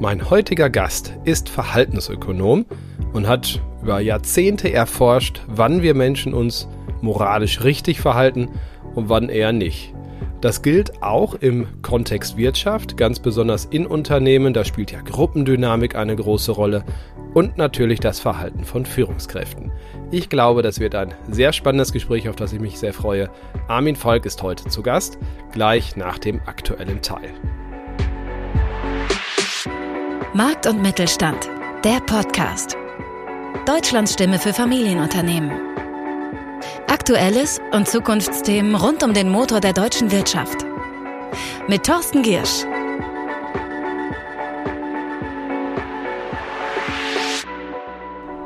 Mein heutiger Gast ist Verhaltensökonom und hat über Jahrzehnte erforscht, wann wir Menschen uns moralisch richtig verhalten und wann eher nicht. Das gilt auch im Kontext Wirtschaft, ganz besonders in Unternehmen, da spielt ja Gruppendynamik eine große Rolle und natürlich das Verhalten von Führungskräften. Ich glaube, das wird ein sehr spannendes Gespräch, auf das ich mich sehr freue. Armin Volk ist heute zu Gast, gleich nach dem aktuellen Teil. Markt und Mittelstand, der Podcast. Deutschlands Stimme für Familienunternehmen. Aktuelles und Zukunftsthemen rund um den Motor der deutschen Wirtschaft. Mit Thorsten Giersch.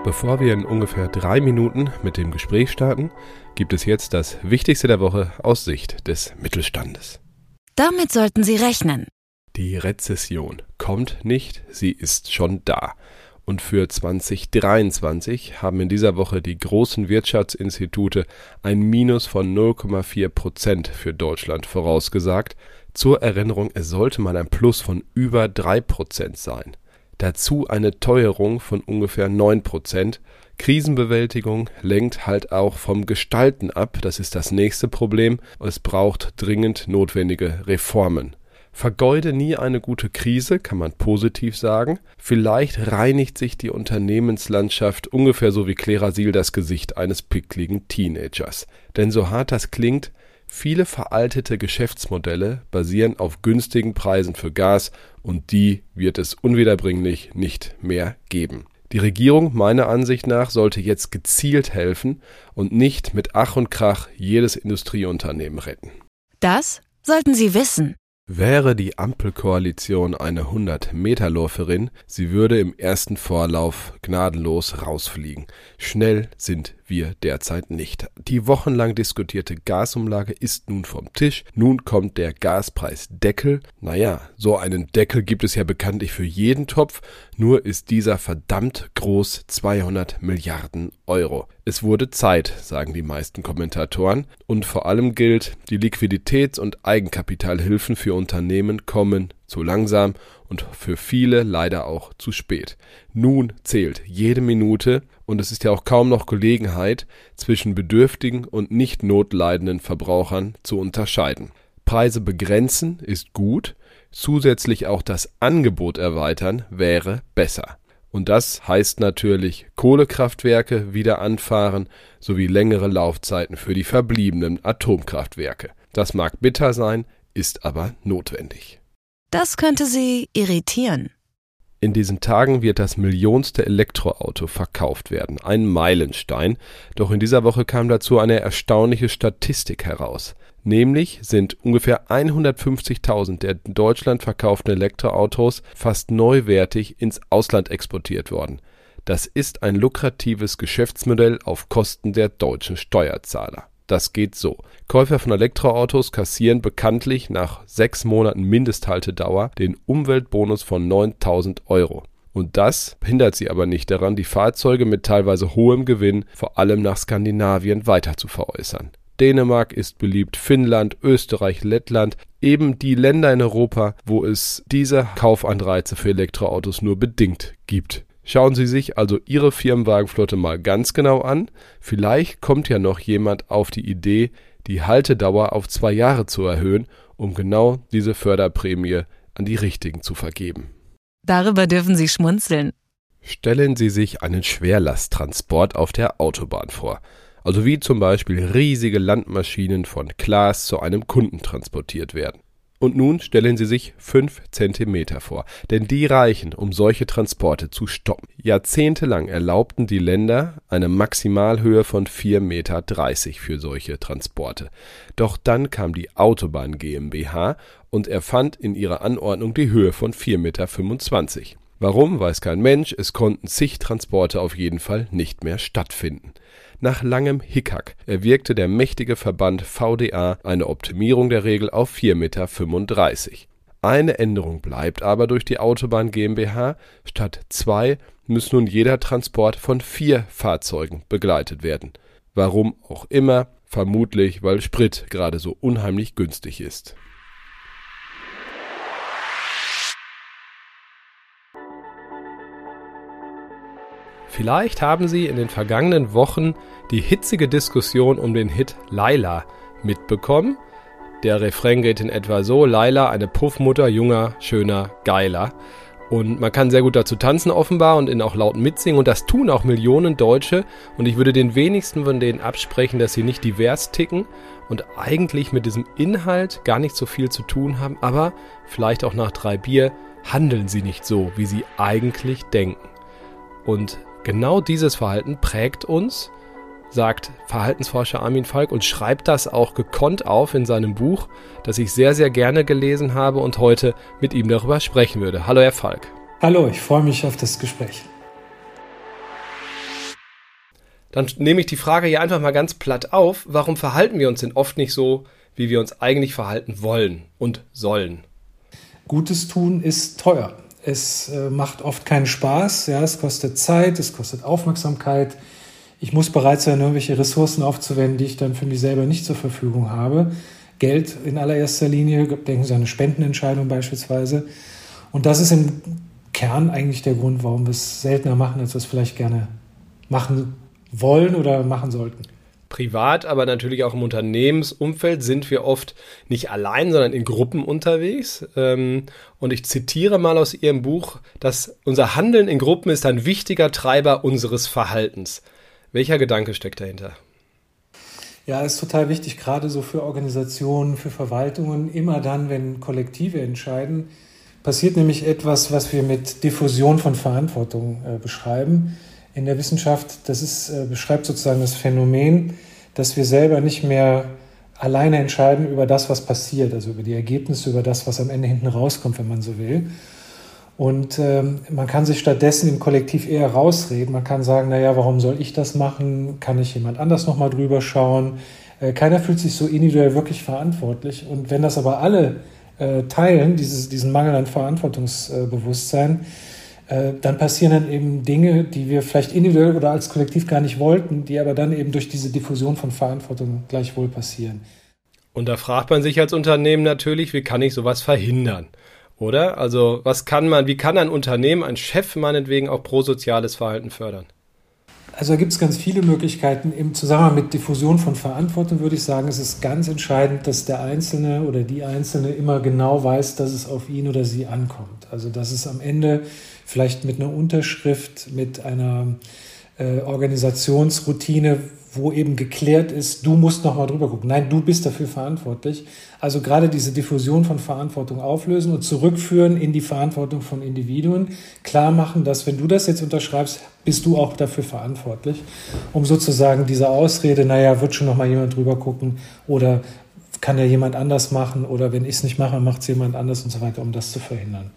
Bevor wir in ungefähr drei Minuten mit dem Gespräch starten, gibt es jetzt das Wichtigste der Woche aus Sicht des Mittelstandes. Damit sollten Sie rechnen. Die Rezession kommt nicht, sie ist schon da. Und für 2023 haben in dieser Woche die großen Wirtschaftsinstitute ein Minus von 0,4 Prozent für Deutschland vorausgesagt. Zur Erinnerung, es sollte mal ein Plus von über 3 Prozent sein. Dazu eine Teuerung von ungefähr 9 Prozent. Krisenbewältigung lenkt halt auch vom Gestalten ab, das ist das nächste Problem. Es braucht dringend notwendige Reformen. Vergeude nie eine gute Krise, kann man positiv sagen. Vielleicht reinigt sich die Unternehmenslandschaft ungefähr so wie Klerasil das Gesicht eines pickligen Teenagers. Denn so hart das klingt, viele veraltete Geschäftsmodelle basieren auf günstigen Preisen für Gas und die wird es unwiederbringlich nicht mehr geben. Die Regierung meiner Ansicht nach sollte jetzt gezielt helfen und nicht mit Ach und Krach jedes Industrieunternehmen retten. Das sollten Sie wissen. Wäre die Ampelkoalition eine 100-Meter-Läuferin, sie würde im ersten Vorlauf gnadenlos rausfliegen. Schnell sind wir derzeit nicht. Die wochenlang diskutierte Gasumlage ist nun vom Tisch. Nun kommt der Gaspreisdeckel. Naja, so einen Deckel gibt es ja bekanntlich für jeden Topf, nur ist dieser verdammt groß 200 Milliarden Euro. Es wurde Zeit, sagen die meisten Kommentatoren, und vor allem gilt, die Liquiditäts- und Eigenkapitalhilfen für Unternehmen kommen zu langsam und für viele leider auch zu spät. Nun zählt jede Minute und es ist ja auch kaum noch Gelegenheit, zwischen bedürftigen und nicht notleidenden Verbrauchern zu unterscheiden. Preise begrenzen ist gut, zusätzlich auch das Angebot erweitern wäre besser. Und das heißt natürlich Kohlekraftwerke wieder anfahren sowie längere Laufzeiten für die verbliebenen Atomkraftwerke. Das mag bitter sein, ist aber notwendig. Das könnte Sie irritieren. In diesen Tagen wird das millionste Elektroauto verkauft werden, ein Meilenstein, doch in dieser Woche kam dazu eine erstaunliche Statistik heraus. Nämlich sind ungefähr 150.000 der in Deutschland verkauften Elektroautos fast neuwertig ins Ausland exportiert worden. Das ist ein lukratives Geschäftsmodell auf Kosten der deutschen Steuerzahler. Das geht so. Käufer von Elektroautos kassieren bekanntlich nach sechs Monaten Mindesthaltedauer den Umweltbonus von 9000 Euro. Und das hindert sie aber nicht daran, die Fahrzeuge mit teilweise hohem Gewinn vor allem nach Skandinavien weiter zu veräußern. Dänemark ist beliebt, Finnland, Österreich, Lettland, eben die Länder in Europa, wo es diese Kaufanreize für Elektroautos nur bedingt gibt. Schauen Sie sich also Ihre Firmenwagenflotte mal ganz genau an. Vielleicht kommt ja noch jemand auf die Idee, die Haltedauer auf zwei Jahre zu erhöhen, um genau diese Förderprämie an die Richtigen zu vergeben. Darüber dürfen Sie schmunzeln. Stellen Sie sich einen Schwerlasttransport auf der Autobahn vor also wie zum Beispiel riesige Landmaschinen von Klaas zu einem Kunden transportiert werden. Und nun stellen Sie sich fünf Zentimeter vor, denn die reichen, um solche Transporte zu stoppen. Jahrzehntelang erlaubten die Länder eine Maximalhöhe von 4,30 Meter für solche Transporte. Doch dann kam die Autobahn GmbH und erfand in ihrer Anordnung die Höhe von 4,25 Meter. Warum, weiß kein Mensch, es konnten zig Transporte auf jeden Fall nicht mehr stattfinden. Nach langem Hickhack erwirkte der mächtige Verband VDA eine Optimierung der Regel auf 4,35 Meter. Eine Änderung bleibt aber durch die Autobahn GmbH: Statt zwei muss nun jeder Transport von vier Fahrzeugen begleitet werden. Warum auch immer, vermutlich weil Sprit gerade so unheimlich günstig ist Vielleicht haben Sie in den vergangenen Wochen die hitzige Diskussion um den Hit Laila mitbekommen. Der Refrain geht in etwa so: Laila, eine Puffmutter, junger, schöner, geiler. Und man kann sehr gut dazu tanzen offenbar und ihn auch laut mitsingen und das tun auch Millionen Deutsche und ich würde den wenigsten von denen absprechen, dass sie nicht divers ticken und eigentlich mit diesem Inhalt gar nicht so viel zu tun haben, aber vielleicht auch nach drei Bier handeln sie nicht so, wie sie eigentlich denken. Und genau dieses Verhalten prägt uns, sagt Verhaltensforscher Armin Falk und schreibt das auch gekonnt auf in seinem Buch, das ich sehr, sehr gerne gelesen habe und heute mit ihm darüber sprechen würde. Hallo, Herr Falk. Hallo, ich freue mich auf das Gespräch. Dann nehme ich die Frage hier einfach mal ganz platt auf. Warum verhalten wir uns denn oft nicht so, wie wir uns eigentlich verhalten wollen und sollen? Gutes tun ist teuer. Es äh, macht oft keinen Spaß. Ja, es kostet Zeit, es kostet Aufmerksamkeit, ich muss bereit sein, irgendwelche Ressourcen aufzuwenden, die ich dann für mich selber nicht zur Verfügung habe. Geld in allererster Linie, denken Sie an eine Spendenentscheidung beispielsweise. Und das ist im Kern eigentlich der Grund, warum wir es seltener machen, als wir es vielleicht gerne machen wollen oder machen sollten. Privat, aber natürlich auch im Unternehmensumfeld sind wir oft nicht allein, sondern in Gruppen unterwegs. Ähm, und ich zitiere mal aus Ihrem Buch, dass unser Handeln in Gruppen ist ein wichtiger Treiber unseres Verhaltens. Welcher Gedanke steckt dahinter? Ja, ist total wichtig, gerade so für Organisationen, für Verwaltungen. Immer dann, wenn Kollektive entscheiden, passiert nämlich etwas, was wir mit Diffusion von Verantwortung äh, beschreiben. In der Wissenschaft, das ist, äh, beschreibt sozusagen das Phänomen, dass wir selber nicht mehr alleine entscheiden über das, was passiert, also über die Ergebnisse, über das, was am Ende hinten rauskommt, wenn man so will, und ähm, man kann sich stattdessen im Kollektiv eher rausreden. Man kann sagen, naja, warum soll ich das machen? Kann ich jemand anders nochmal drüber schauen? Äh, keiner fühlt sich so individuell wirklich verantwortlich. Und wenn das aber alle äh, teilen, dieses, diesen Mangel an Verantwortungsbewusstsein, äh, dann passieren dann eben Dinge, die wir vielleicht individuell oder als Kollektiv gar nicht wollten, die aber dann eben durch diese Diffusion von Verantwortung gleichwohl passieren. Und da fragt man sich als Unternehmen natürlich, wie kann ich sowas verhindern? Oder? Also, was kann man, wie kann ein Unternehmen, ein Chef meinetwegen auch prosoziales Verhalten fördern? Also da gibt es ganz viele Möglichkeiten. Im Zusammenhang mit Diffusion von Verantwortung würde ich sagen, es ist ganz entscheidend, dass der Einzelne oder die Einzelne immer genau weiß, dass es auf ihn oder sie ankommt. Also dass es am Ende vielleicht mit einer Unterschrift, mit einer äh, Organisationsroutine, wo eben geklärt ist, du musst noch mal drüber gucken. Nein, du bist dafür verantwortlich. Also gerade diese Diffusion von Verantwortung auflösen und zurückführen in die Verantwortung von Individuen. Klar machen, dass wenn du das jetzt unterschreibst, bist du auch dafür verantwortlich, um sozusagen diese Ausrede, naja, wird schon noch mal jemand drüber gucken oder kann ja jemand anders machen oder wenn ich es nicht mache, macht es jemand anders und so weiter, um das zu verhindern.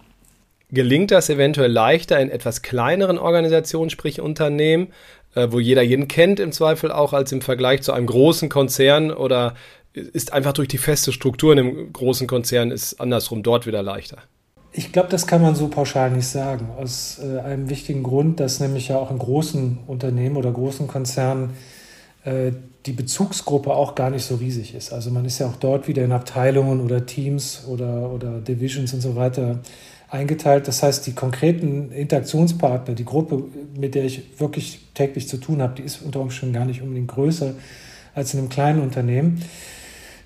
Gelingt das eventuell leichter in etwas kleineren Organisationen, sprich Unternehmen, äh, wo jeder jeden kennt im Zweifel auch, als im Vergleich zu einem großen Konzern oder ist einfach durch die feste Struktur in einem großen Konzern ist andersrum dort wieder leichter? Ich glaube, das kann man so pauschal nicht sagen. Aus äh, einem wichtigen Grund, dass nämlich ja auch in großen Unternehmen oder großen Konzernen äh, die Bezugsgruppe auch gar nicht so riesig ist. Also man ist ja auch dort wieder in Abteilungen oder Teams oder, oder Divisions und so weiter eingeteilt. Das heißt, die konkreten Interaktionspartner, die Gruppe, mit der ich wirklich täglich zu tun habe, die ist unter Umständen gar nicht unbedingt größer als in einem kleinen Unternehmen.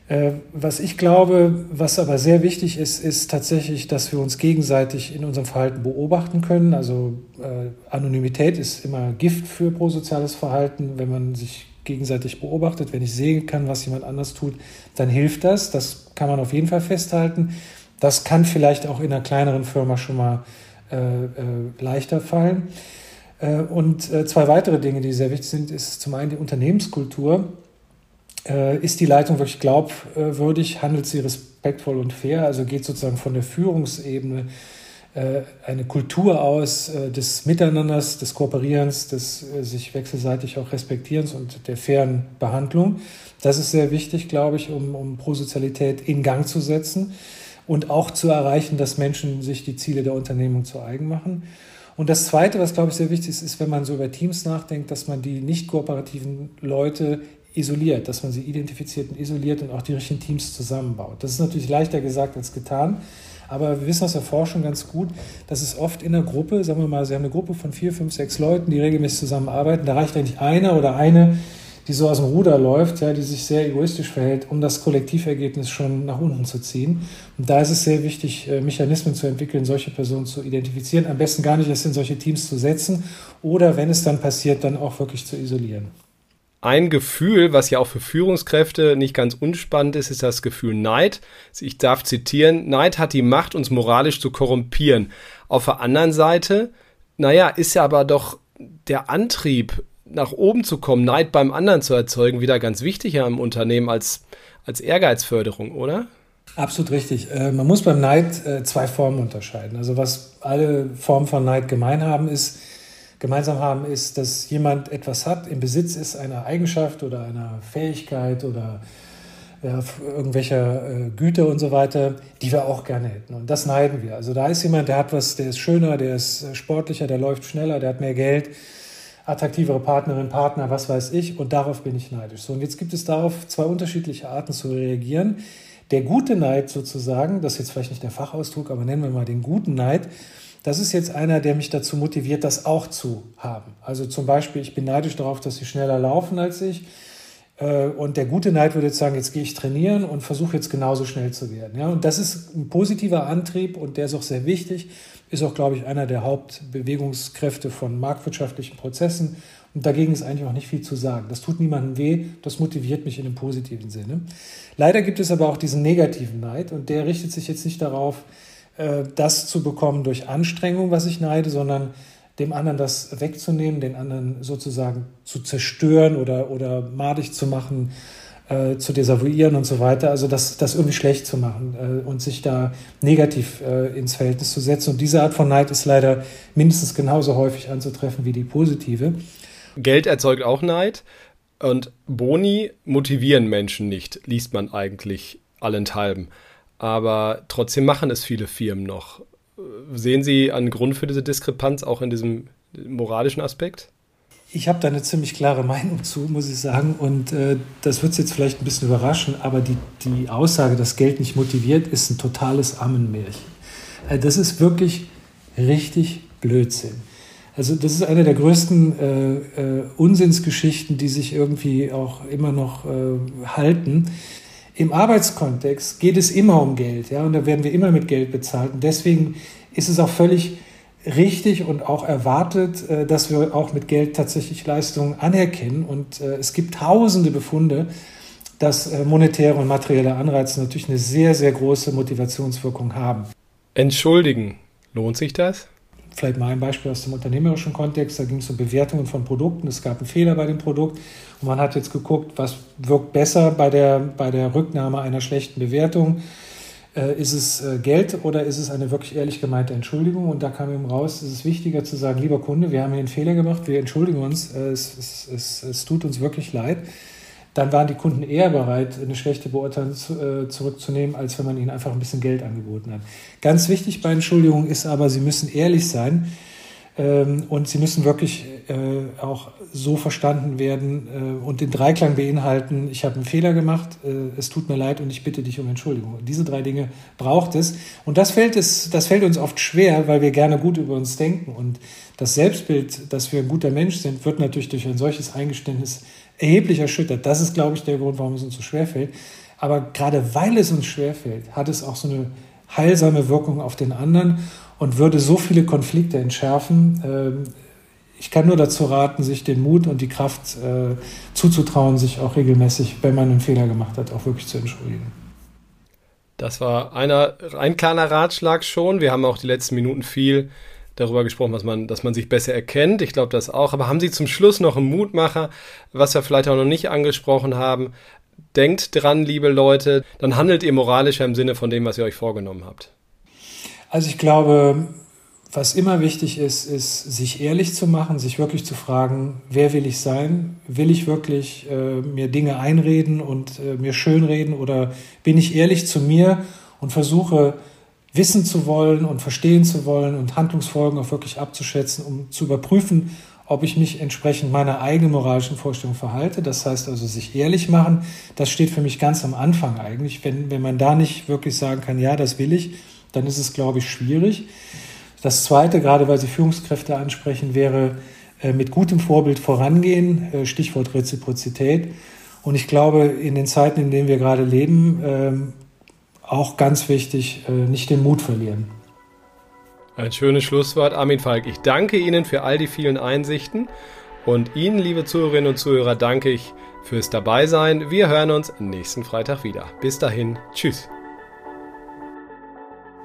Äh, was ich glaube, was aber sehr wichtig ist, ist tatsächlich, dass wir uns gegenseitig in unserem Verhalten beobachten können. Also äh, Anonymität ist immer Gift für prosoziales Verhalten. Wenn man sich gegenseitig beobachtet, wenn ich sehen kann, was jemand anders tut, dann hilft das. Das kann man auf jeden Fall festhalten. Das kann vielleicht auch in einer kleineren Firma schon mal äh, äh, leichter fallen. Äh, und äh, zwei weitere Dinge, die sehr wichtig sind, ist zum einen die Unternehmenskultur. Äh, ist die Leitung wirklich glaubwürdig? Handelt sie respektvoll und fair? Also geht sozusagen von der Führungsebene äh, eine Kultur aus des Miteinanders, des Kooperierens, des sich wechselseitig auch Respektierens und der fairen Behandlung. Das ist sehr wichtig, glaube ich, um, um Prosozialität in Gang zu setzen und auch zu erreichen, dass Menschen sich die Ziele der Unternehmung zu eigen machen. Und das Zweite, was, glaube ich, sehr wichtig ist, ist, wenn man so über Teams nachdenkt, dass man die nicht kooperativen Leute isoliert, dass man sie identifiziert und isoliert und auch die richtigen Teams zusammenbaut. Das ist natürlich leichter gesagt als getan. Aber wir wissen aus der Forschung ganz gut, dass es oft in der Gruppe, sagen wir mal, Sie haben eine Gruppe von vier, fünf, sechs Leuten, die regelmäßig zusammenarbeiten, da reicht eigentlich einer oder eine, die so aus dem Ruder läuft, ja, die sich sehr egoistisch verhält, um das Kollektivergebnis schon nach unten zu ziehen. Und da ist es sehr wichtig, äh, Mechanismen zu entwickeln, solche Personen zu identifizieren, am besten gar nicht erst in solche Teams zu setzen oder wenn es dann passiert, dann auch wirklich zu isolieren. Ein Gefühl, was ja auch für Führungskräfte nicht ganz unspannend ist, ist das Gefühl Neid. Ich darf zitieren, Neid hat die Macht, uns moralisch zu korrumpieren. Auf der anderen Seite, naja, ist ja aber doch der Antrieb, nach oben zu kommen, Neid beim anderen zu erzeugen, wieder ganz wichtig im Unternehmen als, als Ehrgeizförderung, oder? Absolut richtig. Äh, man muss beim Neid äh, zwei Formen unterscheiden. Also was alle Formen von Neid gemein haben, ist, gemeinsam haben, ist, dass jemand etwas hat, im Besitz ist einer Eigenschaft oder einer Fähigkeit oder ja, irgendwelcher äh, Güter und so weiter, die wir auch gerne hätten. Und das neiden wir. Also da ist jemand, der hat was, der ist schöner, der ist sportlicher, der läuft schneller, der hat mehr Geld attraktivere Partnerin, Partner, was weiß ich, und darauf bin ich neidisch. So, und jetzt gibt es darauf zwei unterschiedliche Arten zu reagieren. Der gute Neid sozusagen, das ist jetzt vielleicht nicht der Fachausdruck, aber nennen wir mal den guten Neid, das ist jetzt einer, der mich dazu motiviert, das auch zu haben. Also zum Beispiel, ich bin neidisch darauf, dass sie schneller laufen als ich. Äh, und der gute Neid würde jetzt sagen, jetzt gehe ich trainieren und versuche jetzt genauso schnell zu werden. Ja, und das ist ein positiver Antrieb und der ist auch sehr wichtig ist auch, glaube ich, einer der Hauptbewegungskräfte von marktwirtschaftlichen Prozessen. Und dagegen ist eigentlich auch nicht viel zu sagen. Das tut niemandem weh, das motiviert mich in einem positiven Sinne. Leider gibt es aber auch diesen negativen Neid und der richtet sich jetzt nicht darauf, äh, das zu bekommen durch Anstrengung, was ich neide, sondern dem anderen das wegzunehmen, den anderen sozusagen zu zerstören oder, oder madig zu machen, äh, zu desavouieren und so weiter. Also das, das irgendwie schlecht zu machen äh, und sich da negativ äh, ins Verhältnis zu setzen. Und diese Art von Neid ist leider mindestens genauso häufig anzutreffen wie die positive. Geld erzeugt auch Neid. Und Boni motivieren Menschen nicht, liest man eigentlich allenthalben. Aber trotzdem machen es viele Firmen noch. Sehen Sie einen Grund für diese Diskrepanz auch in diesem moralischen Aspekt? Ich habe da eine ziemlich klare Meinung zu, muss ich sagen. Und äh, das wird es jetzt vielleicht ein bisschen überraschen, aber die, die Aussage, dass Geld nicht motiviert, ist ein totales Ammenmärchen. Äh, das ist wirklich richtig Blödsinn. Also das ist eine der größten äh, äh, Unsinnsgeschichten, die sich irgendwie auch immer noch äh, halten. Im Arbeitskontext geht es immer um Geld, ja, und da werden wir immer mit Geld bezahlt. Und deswegen ist es auch völlig richtig und auch erwartet, äh, dass wir auch mit Geld tatsächlich Leistungen anerkennen. Und äh, es gibt tausende Befunde, dass äh, monetäre und materielle Anreize natürlich eine sehr, sehr große Motivationswirkung haben. Entschuldigen, lohnt sich das? Vielleicht mal ein Beispiel aus dem unternehmerischen Kontext. Da ging es um Bewertungen von Produkten. Es gab einen Fehler bei dem Produkt und man hat jetzt geguckt, was wirkt besser bei der, bei der Rücknahme einer schlechten Bewertung äh, ist es äh, Geld oder ist es eine wirklich ehrlich gemeinte Entschuldigung? Und da kam eben raus, es ist wichtiger zu sagen, lieber Kunde, wir haben hier einen Fehler gemacht, wir entschuldigen uns, äh, es, es, es, es tut uns wirklich leid. Dann waren die Kunden eher bereit, eine schlechte Beurteilung zu, zurückzunehmen, als wenn man ihnen einfach ein bisschen Geld angeboten hat. Ganz wichtig bei Entschuldigungen ist aber, sie müssen ehrlich sein. Ähm, und sie müssen wirklich äh, auch so verstanden werden äh, und den Dreiklang beinhalten, ich habe einen Fehler gemacht, äh, es tut mir leid und ich bitte dich um Entschuldigung. Diese drei Dinge braucht es. Und das fällt, es, das fällt uns oft schwer, weil wir gerne gut über uns denken. Und das Selbstbild, dass wir ein guter Mensch sind, wird natürlich durch ein solches Eingeständnis erheblich erschüttert. Das ist, glaube ich, der Grund, warum es uns so schwer fällt. Aber gerade weil es uns schwer fällt, hat es auch so eine heilsame Wirkung auf den anderen und würde so viele Konflikte entschärfen. Ähm, ich kann nur dazu raten, sich den Mut und die Kraft äh, zuzutrauen, sich auch regelmäßig, wenn man einen Fehler gemacht hat, auch wirklich zu entschuldigen. Das war einer, ein kleiner Ratschlag schon. Wir haben auch die letzten Minuten viel darüber gesprochen, was man, dass man sich besser erkennt. Ich glaube das auch. Aber haben Sie zum Schluss noch einen Mutmacher, was wir vielleicht auch noch nicht angesprochen haben? Denkt dran, liebe Leute, dann handelt ihr moralischer im Sinne von dem, was ihr euch vorgenommen habt. Also ich glaube, was immer wichtig ist, ist, sich ehrlich zu machen, sich wirklich zu fragen, wer will ich sein? Will ich wirklich äh, mir Dinge einreden und äh, mir schönreden oder bin ich ehrlich zu mir und versuche wissen zu wollen und verstehen zu wollen und Handlungsfolgen auch wirklich abzuschätzen, um zu überprüfen, ob ich mich entsprechend meiner eigenen moralischen Vorstellung verhalte. Das heißt also sich ehrlich machen. Das steht für mich ganz am Anfang eigentlich. Wenn, wenn man da nicht wirklich sagen kann, ja, das will ich, dann ist es, glaube ich, schwierig. Das Zweite, gerade weil Sie Führungskräfte ansprechen, wäre äh, mit gutem Vorbild vorangehen, äh, Stichwort Reziprozität. Und ich glaube, in den Zeiten, in denen wir gerade leben, ähm, auch ganz wichtig, äh, nicht den Mut verlieren. Ein schönes Schlusswort, Armin Falk. Ich danke Ihnen für all die vielen Einsichten und Ihnen, liebe Zuhörerinnen und Zuhörer, danke ich fürs Dabeisein. Wir hören uns nächsten Freitag wieder. Bis dahin, tschüss.